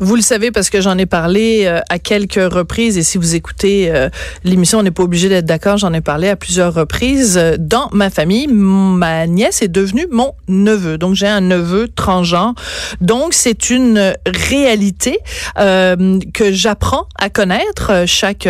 Vous le savez parce que j'en ai parlé euh, à quelques reprises et si vous écoutez euh, l'émission, on n'est pas obligé d'être d'accord, j'en ai parlé à plusieurs reprises. Euh, dans ma famille, ma nièce est devenue mon neveu. Donc j'ai un neveu transgenre. Donc c'est une réalité que j'apprends à connaître chaque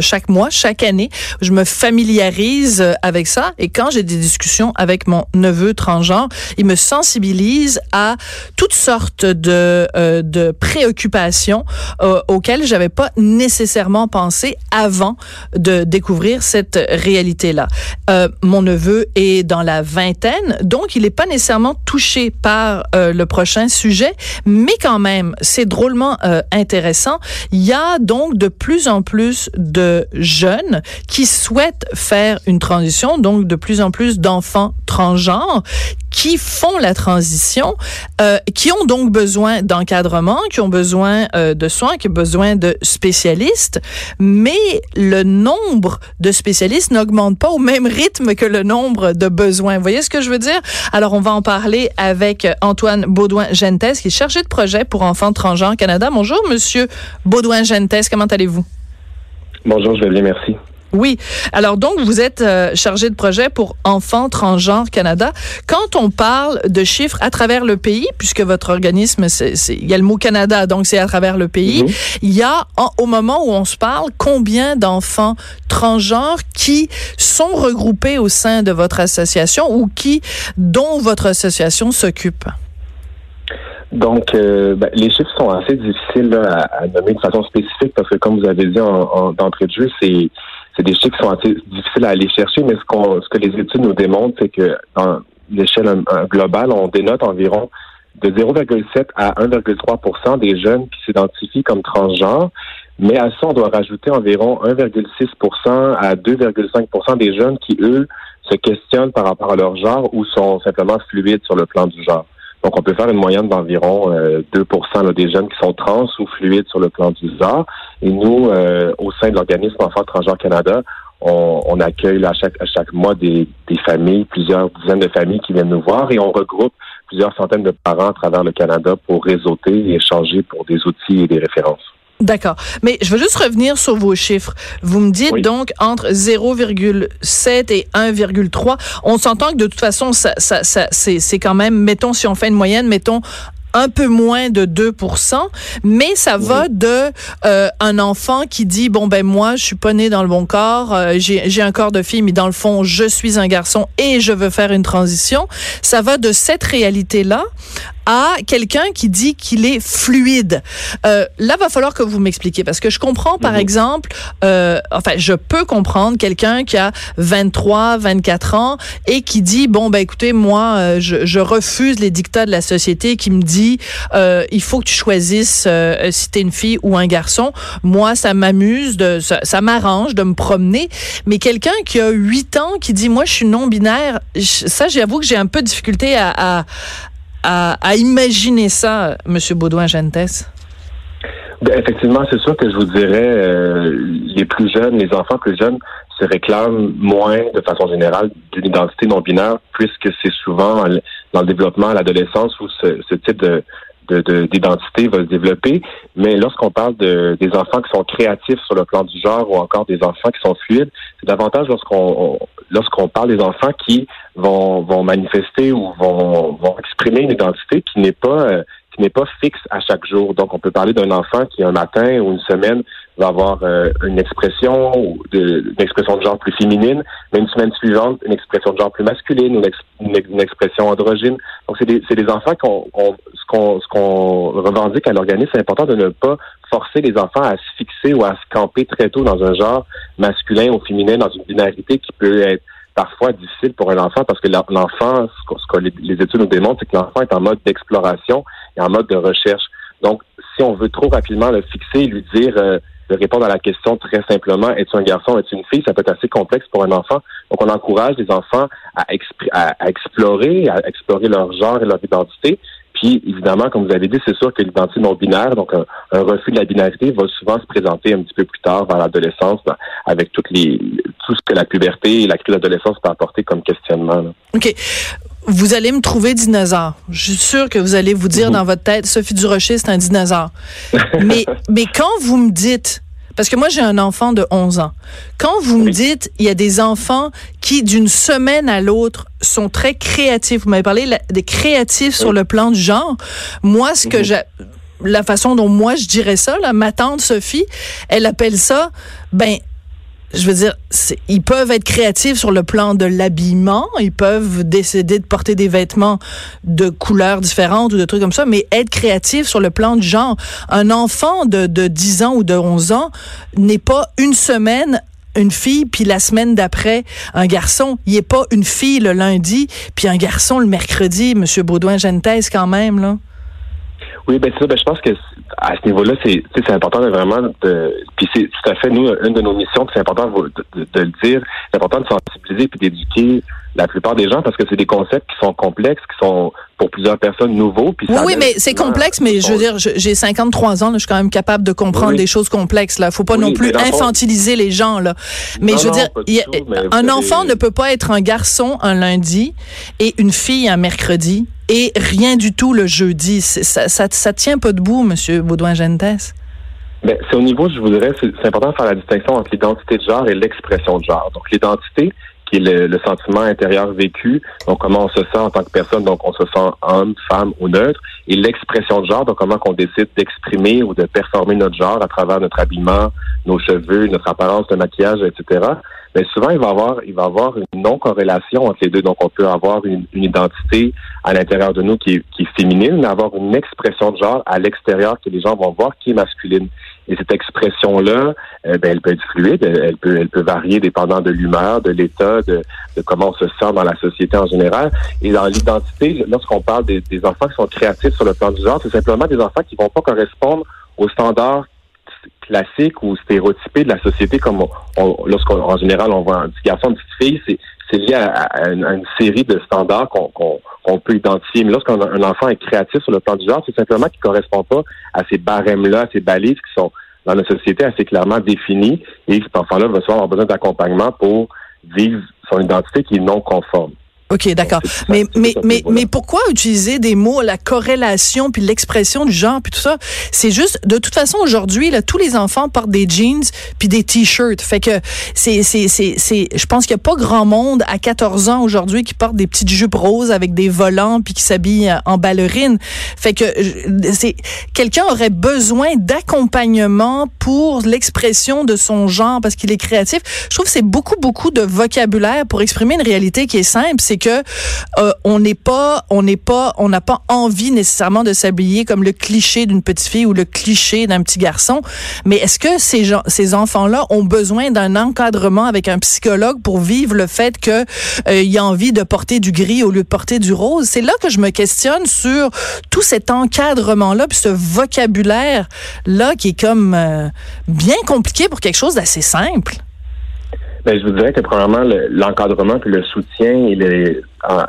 chaque mois, chaque année. Je me familiarise avec ça et quand j'ai des discussions avec mon neveu transgenre, il me sensibilise à toutes sortes de de préoccupations euh, auxquelles j'avais pas nécessairement pensé avant de découvrir cette réalité-là. Euh, mon neveu est dans la vingtaine, donc il n'est pas nécessairement touché par euh, le prochain sujet, mais quand même, c'est drôlement euh, intéressant. Il y a donc de plus en plus de jeunes qui souhaitent faire une transition, donc de plus en plus d'enfants transgenres qui font la transition, euh, qui ont donc besoin d'encadrement, qui ont besoin euh, de soins, qui ont besoin de spécialistes, mais le nombre de spécialistes n'augmente pas au même rythme que le nombre de besoins. Vous voyez ce que je veux dire? Alors, on va en parler avec Antoine Baudouin-Gentes, qui est chargé de projet pour Enfants transgenres Canada. Bonjour, Monsieur Baudouin-Gentes, comment allez-vous? Bonjour, je vais bien, merci. Oui. Alors donc, vous êtes euh, chargé de projet pour Enfants Transgenres Canada. Quand on parle de chiffres à travers le pays, puisque votre organisme, c'est, il y a le mot Canada, donc c'est à travers le pays, mhm. il y a, au moment où on se parle, combien d'enfants transgenres qui sont regroupés au sein de votre association ou qui, dont votre association s'occupe? Donc, euh, ben, les chiffres sont assez difficiles à, nommer de façon spécifique parce que, comme vous avez dit en, d'entrée de jeu, c'est c'est des chiffres qui sont assez difficiles à aller chercher, mais ce, qu'on, ce que les études nous démontrent, c'est que dans l'échelle globale, on dénote environ de 0,7 à 1,3% des jeunes qui s'identifient comme transgenres. Mais à ça, on doit rajouter environ 1,6% à 2,5% des jeunes qui, eux, se questionnent par rapport à leur genre ou sont simplement fluides sur le plan du genre. Donc, on peut faire une moyenne d'environ 2% euh, des jeunes qui sont trans ou fluides sur le plan du genre. Et nous, euh, au sein de l'organisme Enfants Transgenres Canada, on, accueille à chaque, à chaque mois des, des familles, plusieurs dizaines de familles qui viennent nous voir et on regroupe plusieurs centaines de parents à travers le Canada pour réseauter et échanger pour des outils et des références. D'accord. Mais je veux juste revenir sur vos chiffres. Vous me dites donc entre 0,7 et 1,3. On s'entend que de toute façon, ça, ça, ça c'est quand même, mettons, si on fait une moyenne, mettons un peu moins de 2% mais ça va de euh, un enfant qui dit bon ben moi je suis pas né dans le bon corps, euh, j'ai un corps de fille mais dans le fond je suis un garçon et je veux faire une transition. Ça va de cette réalité là à quelqu'un qui dit qu'il est fluide. Euh, là, va falloir que vous m'expliquiez parce que je comprends, par mhm. exemple, euh, enfin, je peux comprendre quelqu'un qui a 23, 24 ans et qui dit bon ben écoutez, moi, euh, je, je refuse les dictats de la société qui me dit euh, il faut que tu choisisses euh, si t'es une fille ou un garçon. Moi, ça m'amuse, de ça, ça m'arrange de me promener. Mais quelqu'un qui a 8 ans qui dit moi je suis non binaire, ça j'avoue que j'ai un peu de difficulté à, à à, imaginer ça, M. Baudouin-Gentes? Ben, effectivement, c'est sûr que je vous dirais, euh, les plus jeunes, les enfants plus jeunes se réclament moins, de façon générale, d'une identité non binaire, puisque c'est souvent dans le développement à l'adolescence où ce, type de d'identité va se développer. Mais lorsqu'on parle de, des enfants qui sont créatifs sur le plan du genre ou encore des enfants qui sont fluides, c'est davantage lorsqu'on lorsqu'on parle des enfants qui vont, vont manifester ou vont, vont exprimer une identité qui n'est pas euh, qui n'est pas fixe à chaque jour. Donc, on peut parler d'un enfant qui un matin ou une semaine va avoir euh, une expression de, une expression de genre plus féminine, mais une semaine suivante, une expression de genre plus masculine ou une, une, expression androgyne. Donc, c'est des, des enfants qu'on, ce qu'on ce qu'on revendique à l'organisme, c'est important de ne pas forcer les enfants à se fixer ou à se camper très tôt dans un genre masculin ou féminin, dans une binarité qui peut être parfois difficile pour un enfant parce que l'enfant, ce que les études nous démontrent, c'est que l'enfant est en mode d'exploration et en mode de recherche. Donc, si on veut trop rapidement le fixer et lui dire euh, de répondre à la question très simplement es-tu un garçon, es-tu une fille, ça peut être assez complexe pour un enfant. Donc, on encourage les enfants à, explorer, à explorer leur genre et leur identité, puis, évidemment, comme vous avez dit, c'est sûr que l'identité non binaire, donc un, refus de la binarité, va souvent se présenter un petit peu plus tard, vers l'adolescence, avec toutes les, tout ce que la puberté et la crise d'adolescence peut apporter comme questionnement. OK. Vous allez me trouver dinosaure. Je suis sûre que vous allez vous dire mhm. dans votre tête, Sophie Durocher, c'est un dinosaure. mais, mais quand vous me dites parce que moi, j'ai un enfant de 11 ans. Quand vous me dites, il y a des enfants qui, d'une semaine à l'autre, sont très créatifs. Vous m'avez parlé des créatifs sur le plan du genre. Moi, ce que mhm. j'ai la façon dont moi je dirais ça, là, ma tante Sophie, elle appelle ça, ben, je veux dire, ils peuvent être créatifs sur le plan de l'habillement, ils peuvent décider de porter des vêtements de couleurs différentes ou de trucs comme ça, mais être créatif sur le plan du genre. Un enfant de, de 10 ans ou de 11 ans n'est pas une semaine une fille, puis la semaine d'après, un garçon. Il n'est pas une fille le lundi, puis un garçon le mercredi, Monsieur Baudouin-Gentès, quand même, là. Oui, ben ça, ben, je pense que à ce niveau-là, c'est c'est important de vraiment de puis c'est tout à fait nous une de nos missions, c'est important de, de, le dire, c'est important de sensibiliser puis d'éduquer la plupart des gens parce que c'est des concepts qui sont complexes, qui sont pour plusieurs personnes nouveaux. Puis oui, mais c'est complexe, mais je veux dire, j'ai 53 ans, je suis quand même capable de comprendre des choses complexes. Là, faut pas non plus infantiliser les gens là. Mais je veux dire, un enfant ne peut pas être un garçon un lundi et une fille un mercredi et rien du tout le jeudi. Ça, ça, ça tient pas debout, Monsieur Baudouin-Gentes. Ben, c'est au niveau, je vous dirais, c'est important de faire la distinction entre l'identité de genre et l'expression de genre. Donc, l'identité, qui est le, sentiment intérieur vécu, donc comment on se sent en tant que personne, donc on se sent homme, femme ou neutre, et l'expression de genre, donc comment qu'on décide d'exprimer ou de performer notre genre à travers notre habillement, nos cheveux, notre apparence, le maquillage, etc. Mais souvent il va avoir il va avoir une non corrélation entre les deux. Donc on peut avoir une, identité à l'intérieur de nous qui est, qui est féminine, mais avoir une expression de genre à l'extérieur que les gens vont voir qui est masculine. Et cette expression-là, euh, ben, elle peut être fluide, elle peut, elle peut varier dépendant de l'humeur, de l'état, de, de, comment on se sent dans la société en général. Et dans l'identité, lorsqu'on parle des, des, enfants qui sont créatifs sur le plan du genre, c'est simplement des enfants qui vont pas correspondre aux standards classiques ou stéréotypés de la société, comme lorsqu'en en général on voit un petit garçon, une petite fille, c'est c'est lié à, une, série de standards qu'on peut identifier. Mais lorsqu'un un enfant est créatif sur le plan du genre, c'est simplement qu'il ne correspond pas à ces barèmes-là, à ces balises qui sont dans la société assez clairement définies. Et cet enfant-là va souvent avoir besoin d'accompagnement pour vivre son identité qui est non conforme. OK, d'accord. Mais mais mais mais pourquoi utiliser des mots la corrélation puis l'expression du genre puis tout ça? C'est juste de toute façon aujourd'hui là tous les enfants portent des jeans puis des t-shirts. Fait que c'est c'est c'est c'est je pense qu'il y a pas grand monde à 14 ans aujourd'hui qui porte des petites jupes roses avec des volants puis qui s'habille en ballerine. Fait que c'est quelqu'un aurait besoin d'accompagnement pour l'expression de son genre parce qu'il est créatif. Je trouve que c'est beaucoup beaucoup de vocabulaire pour exprimer une réalité qui est simple, c'est que euh, on n'est pas, on n'est pas, on n'a pas envie nécessairement de s'habiller comme le cliché d'une petite fille ou le cliché d'un petit garçon. Mais est-ce que ces gens, ces enfants-là ont besoin d'un encadrement avec un psychologue pour vivre le fait que euh, y a envie de porter du gris au lieu de porter du rose? C'est là que je me questionne sur tout cet encadrement-là, puis ce vocabulaire-là qui est comme euh, bien compliqué pour quelque chose d'assez simple. Ben, je vous dirais que premièrement, l'encadrement puis le soutien, il est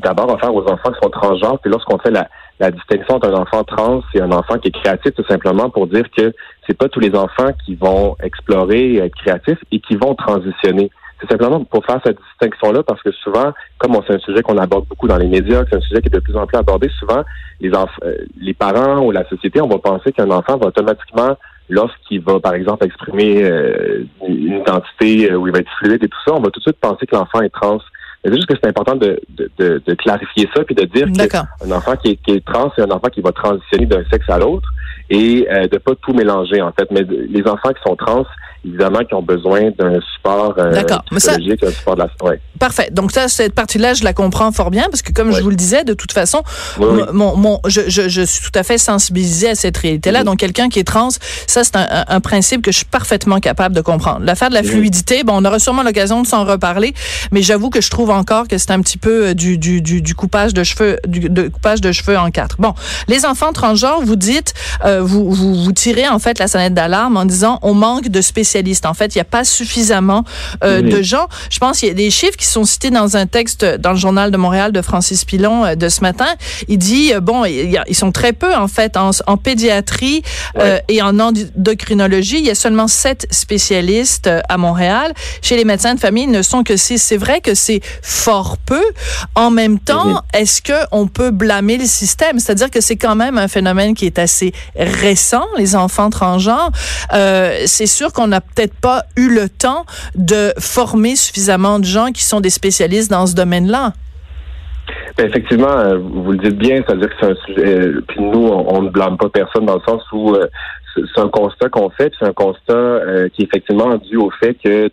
d'abord offert aux enfants qui sont transgenres. Puis lorsqu'on fait la, distinction entre un enfant trans et un enfant qui est créatif, tout simplement pour dire que c'est pas tous les enfants qui vont explorer, être créatifs et qui vont transitionner. C'est simplement pour faire cette distinction-là parce que souvent, comme c'est un sujet qu'on aborde beaucoup dans les médias, c'est un sujet qui est de plus en plus abordé, souvent les, euh, les parents ou la société, on va penser qu'un enfant va automatiquement lorsqu'il va, par exemple, exprimer euh, une identité euh, où il va être fluide et tout ça, on va tout de suite penser que l'enfant est trans. C'est juste que c'est important de, de, de, clarifier ça puis de dire qu'un enfant qui est, qui est trans, c'est un enfant qui va transitionner d'un sexe à l'autre. et euh, de pas tout mélanger en fait. Mais les enfants qui sont trans, évidemment, qui ont besoin d'un support euh, psychologique, un support de la ouais. Parfait. Donc ça, cette partie-là, je la comprends fort bien parce que comme je vous le disais, de toute façon, Mon, mon, je, je, je, suis tout à fait sensibilisée à cette réalité-là. Donc quelqu'un qui est trans, ça c'est un, un, principe que je suis parfaitement capable de comprendre. L'affaire de la fluidité, bon, on aura sûrement l'occasion de s'en reparler, mais j'avoue que je trouve encore que c'est un petit peu euh, du, du, du, du, coupage de cheveux, du de coupage de cheveux en quatre. Bon, les enfants transgenres, vous dites, euh, vous, vous, vous tirez en fait la sonnette d'alarme en disant on manque de spécialistes. En fait, il n'y a pas suffisamment euh, de gens. Je pense qu'il y a des chiffres qui sont cités dans un texte dans le journal de Montréal de Francis Pilon euh, de ce matin. Il dit euh, bon, il ils sont très peu en fait en, en pédiatrie euh, et en endocrinologie. Il y a seulement sept spécialistes euh, à Montréal. Chez les médecins de famille, ils ne sont que six. C'est vrai que c'est fort peu. En même temps, est-ce que on peut blâmer le système? C'est-à-dire que c'est quand même un phénomène qui est assez récent, les enfants transgenres. Euh, c'est sûr qu'on n'a peut-être pas eu le temps de former suffisamment de gens qui sont des spécialistes dans ce domaine-là. Ben, effectivement, euh, vous le dites bien, c'est-à-dire que c'est un sujet. Euh, puis nous, on, ne blâme pas personne dans le sens où euh, c'est un constat qu'on fait, c'est un constat qui est effectivement dû au fait que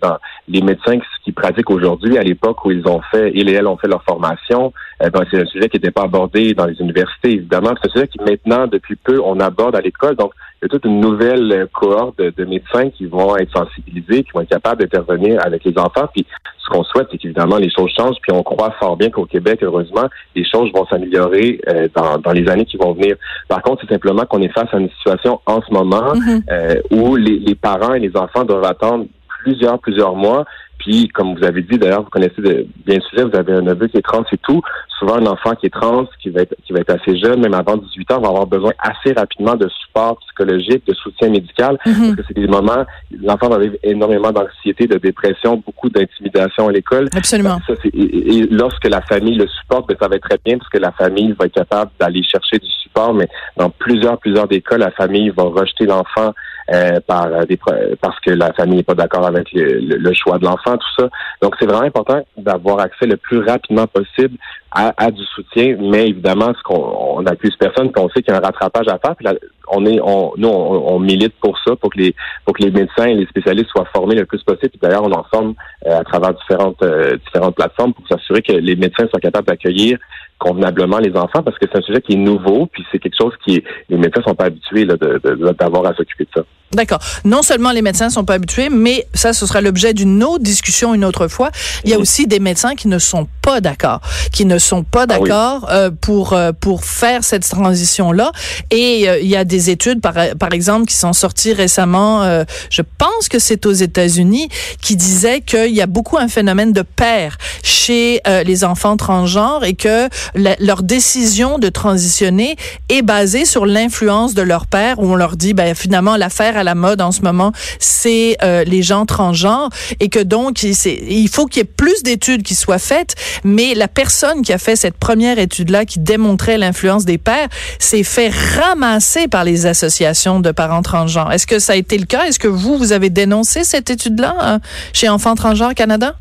les médecins qui, pratiquent aujourd'hui, à l'époque où ils ont fait, ils et elles ont fait leur formation, ben, c'est un sujet qui n'était pas abordé dans les universités, évidemment. C'est un sujet qui maintenant, depuis peu, on aborde à l'école. Donc, il y a toute une nouvelle cohorte de, de, médecins qui vont être sensibilisés, qui vont être capables d'intervenir avec les enfants. Puis ce qu'on souhaite, c'est qu'évidemment les choses changent. Puis on croit fort bien qu'au Québec, heureusement, les choses vont s'améliorer euh, dans, dans, les années qui vont venir. Par contre, c'est simplement qu'on est face à une situation en ce moment mm-hmm. euh, où les, les parents et les enfants doivent attendre plusieurs, plusieurs mois puis, comme vous avez dit, d'ailleurs, vous connaissez bien le sujet, vous avez un neveu qui est trans et tout. Souvent, un enfant qui est trans, qui va être, qui va être assez jeune, même avant 18 ans, va avoir besoin assez rapidement de support psychologique, de soutien médical, mhm. parce que c'est des moments, l'enfant va vivre énormément d'anxiété, de dépression, beaucoup d'intimidation à l'école. Absolument. et, lorsque la famille le supporte, ben, ça va être très bien, parce que la famille va être capable d'aller chercher du support, mais dans plusieurs, plusieurs des cas, la famille va rejeter l'enfant euh, par des, parce que la famille n'est pas d'accord avec le choix de l'enfant tout ça. Donc, c'est vraiment important d'avoir accès le plus rapidement possible à, du soutien, mais évidemment, ce qu'on on accuse personne, qu'on sait qu'il y a un rattrapage à faire. Puis on est, on, nous, on, milite pour ça, pour que les, pour que les médecins et les spécialistes soient formés le plus possible. Puis d'ailleurs, on en forme euh, à travers différentes, euh, différentes plateformes pour s'assurer que les médecins soient capables d'accueillir convenablement les enfants parce que c'est un sujet qui est nouveau, puis c'est quelque chose qui les médecins sont pas habitués d'avoir à s'occuper de ça. D'accord. Non seulement les médecins sont pas habitués, mais ça, ce sera l'objet d'une autre discussion une autre fois. Il y a aussi des médecins qui ne sont pas d'accord, qui ne sont pas ah d'accord euh, pour euh, pour faire cette transition là. Et euh, il y a des études, par par exemple, qui sont sorties récemment. je pense que c'est aux États-Unis, qui disaient qu'il y a beaucoup un phénomène de père chez les enfants transgenres et que leur décision de transitionner est basée sur l'influence de leur père, où on leur dit, ben finalement l'affaire à la mode en ce moment, c'est euh, les gens transgenres et que donc il faut qu'il y ait plus d'études qui soient faites, mais la personne qui a fait cette première étude-là qui démontrait l'influence des pères s'est fait ramasser par les associations de parents transgenres. Est-ce que ça a été le cas? Est-ce que vous, vous avez dénoncé cette étude-là hein, chez Enfants transgenres Canada?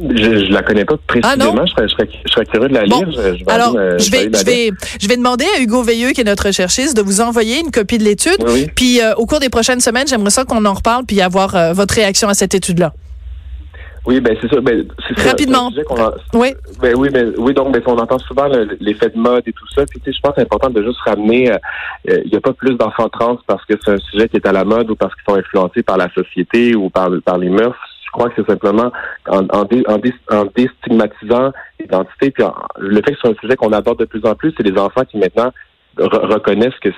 Je, je la connais pas précisément. Ah je, serais, je, serais, je, serais, curieux de la lire. je, vais alors, je, vais, je, vais, je vais demander à Hugo Veilleux, qui est notre recherchiste, de vous envoyer une copie de l'étude. Puis, euh, au cours des prochaines semaines, j'aimerais ça qu'on en reparle puis avoir euh, votre réaction à cette étude-là. Oui, ben c'est ça. Ben, Rapidement. oui. Ben oui, ben oui. Donc, ben, on entend souvent l'effet de mode et tout ça. Puis, tu sais, je pense que c'est important de juste ramener. Euh, il n'y a pas plus d'enfants trans parce que c'est un sujet qui est à la mode ou parce qu'ils sont influencés par la société ou par par les mœurs crois que c'est simplement en, en, en, déstigmatisant l'identité. Puis le fait que c'est un sujet qu'on aborde de plus en plus, c'est les enfants qui maintenant reconnaissent que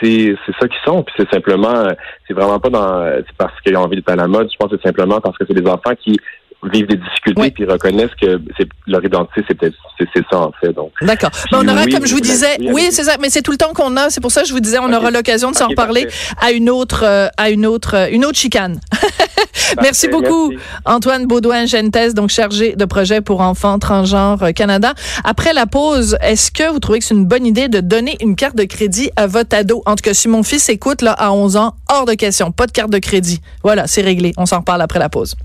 c'est ça qu'ils sont puis c'est simplement c'est vraiment pas dans parce qu'ils ont envie d'être à la mode je pense que c'est simplement parce que c'est des enfants qui vivent des difficultés puis reconnaissent que c'est leur identité c'est peut-être c'est ça en fait donc. D'accord. On aura comme je vous disais oui c'est ça mais c'est tout le temps qu'on a c'est pour ça que je vous disais on aura l'occasion de s'en reparler à une autre euh, à une autre euh, une autre chicane. Merci beaucoup Antoine Baudouin Gentes donc chargé de projet pour enfants transgenres euh, Canada. Après la pause est-ce que vous trouvez que c'est une bonne idée de donner une carte de crédit à votre ado? En tout cas si mon fils écoute là à 11 ans hors de question pas de carte de crédit. Voilà c'est réglé. On s'en reparle après la pause